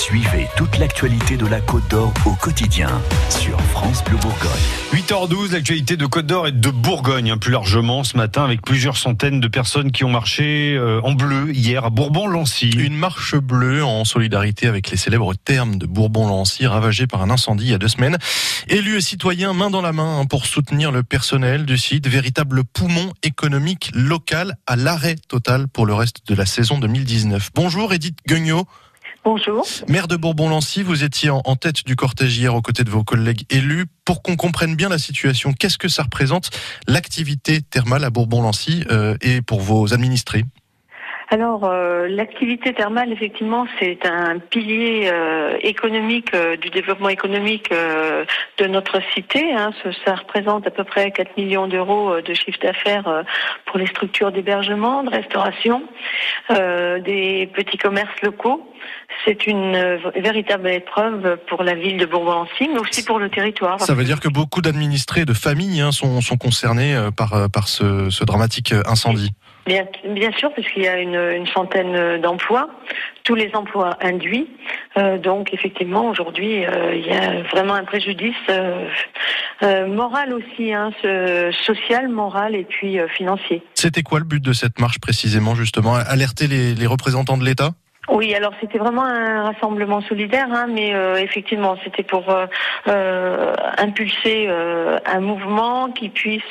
Suivez toute l'actualité de la Côte d'Or au quotidien sur France Bleu Bourgogne. 8h12, l'actualité de Côte d'Or et de Bourgogne, hein, plus largement ce matin, avec plusieurs centaines de personnes qui ont marché euh, en bleu hier à Bourbon-Lancy. Une marche bleue en solidarité avec les célèbres thermes de Bourbon-Lancy, ravagés par un incendie il y a deux semaines. Élus et citoyens main dans la main hein, pour soutenir le personnel du site, véritable poumon économique local à l'arrêt total pour le reste de la saison 2019. Bonjour Edith Guignot. Bonjour. Maire de Bourbon-Lancy, vous étiez en, tête du cortège hier aux côtés de vos collègues élus. Pour qu'on comprenne bien la situation, qu'est-ce que ça représente l'activité thermale à Bourbon-Lancy euh, et pour vos administrés? Alors, euh, l'activité thermale, effectivement, c'est un pilier euh, économique du développement économique de notre cité. Hein. Ça, représente à peu près 4 millions d'euros de chiffre d'affaires pour les structures d'hébergement, de restauration, des petits commerces locaux. C'est une euh, véritable épreuve pour la ville de Bourbon-Lancy, mais aussi pour le territoire. Ça veut dire que beaucoup d'administrés, de familles hein, sont, sont, concernés euh, par, euh, ce dramatique incendie. Bien, sûr, puisqu'il y a une, centaine d'emplois, tous les emplois induits. donc effectivement, aujourd'hui, il y a vraiment un préjudice moral aussi, hein, social, moral et puis financier. C'était quoi le but de cette marche précisément, justement? Alerter les représentants de l'État? Oui, alors c'était vraiment un rassemblement solidaire, hein, mais euh, effectivement c'était pour euh, euh impulser euh, un mouvement qui puisse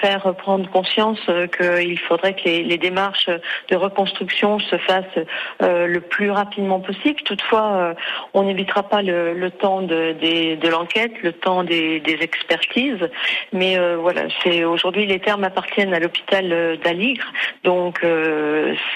faire prendre conscience qu'il faudrait que les, démarches de reconstruction se fassent le plus rapidement possible. Toutefois, on n'évitera pas le, le, temps de, de l'enquête, le temps des, des expertises, mais voilà, c'est aujourd'hui les termes appartiennent à l'hôpital d'Aligre, donc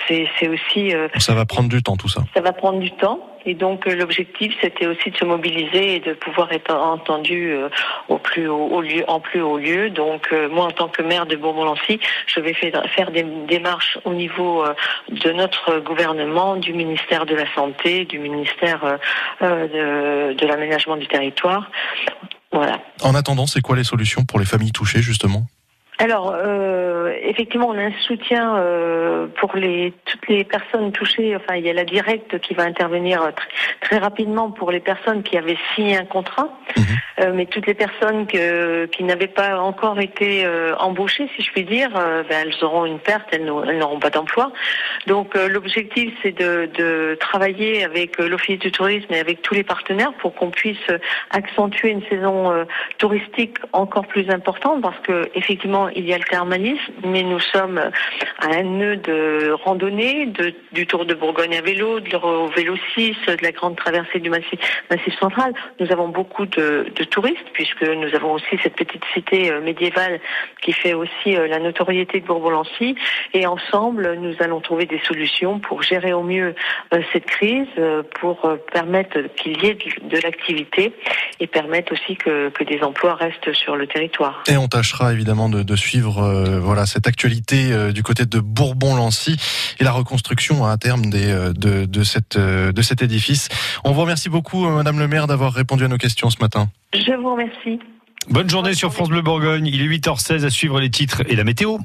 c'est aussi. ça va prendre du temps tout ça. Ça va prendre du temps. Et donc euh, l'objectif, c'était aussi de se mobiliser et de pouvoir être entendu euh, au plus haut, lieu, en plus haut lieu. Donc euh, moi, en tant que maire de Bourbon-Lancy, je vais faire des démarches au niveau de notre gouvernement, du ministère de la Santé, du ministère de, de l'aménagement du territoire. Voilà. En attendant, c'est quoi les solutions pour les familles touchées justement? Alors, euh, effectivement, on a un soutien euh, pour les toutes les personnes touchées. Enfin, il y a la directe qui va intervenir très, rapidement pour les personnes qui avaient signé un contrat, mhm. euh, mais toutes les personnes que, qui n'avaient pas encore été euh, embauchées, si je puis dire, euh, ben, elles auront une perte, elles n'auront pas d'emploi. Donc, l'objectif, c'est de, de, travailler avec l'Office du tourisme et avec tous les partenaires pour qu'on puisse accentuer une saison touristique encore plus importante, parce que effectivement il y a le thermalisme, mais nous sommes à un nœud de randonnée, du Tour de Bourgogne à vélo, de vélo 6, de la grande traversée du massif, central. Nous avons beaucoup de, touristes, puisque nous avons aussi cette petite cité euh, médiévale qui fait aussi euh, la notoriété de Bourbon-Lancy. Et ensemble, nous allons trouver des solutions pour gérer au mieux euh, cette crise, pour permettre qu'il y ait de, l'activité et permettre aussi que, des emplois restent sur le territoire. Et on tâchera évidemment de suivre euh, voilà cette actualité euh, du côté de Bourbon-Lancy et la reconstruction à terme des, euh, de, de, cette, de cet édifice. On vous remercie beaucoup, Madame le maire, d'avoir répondu à nos questions ce matin. Je vous remercie. Bonne journée sur France Bleu Bourgogne. Il est 8h16 à suivre les titres et la météo.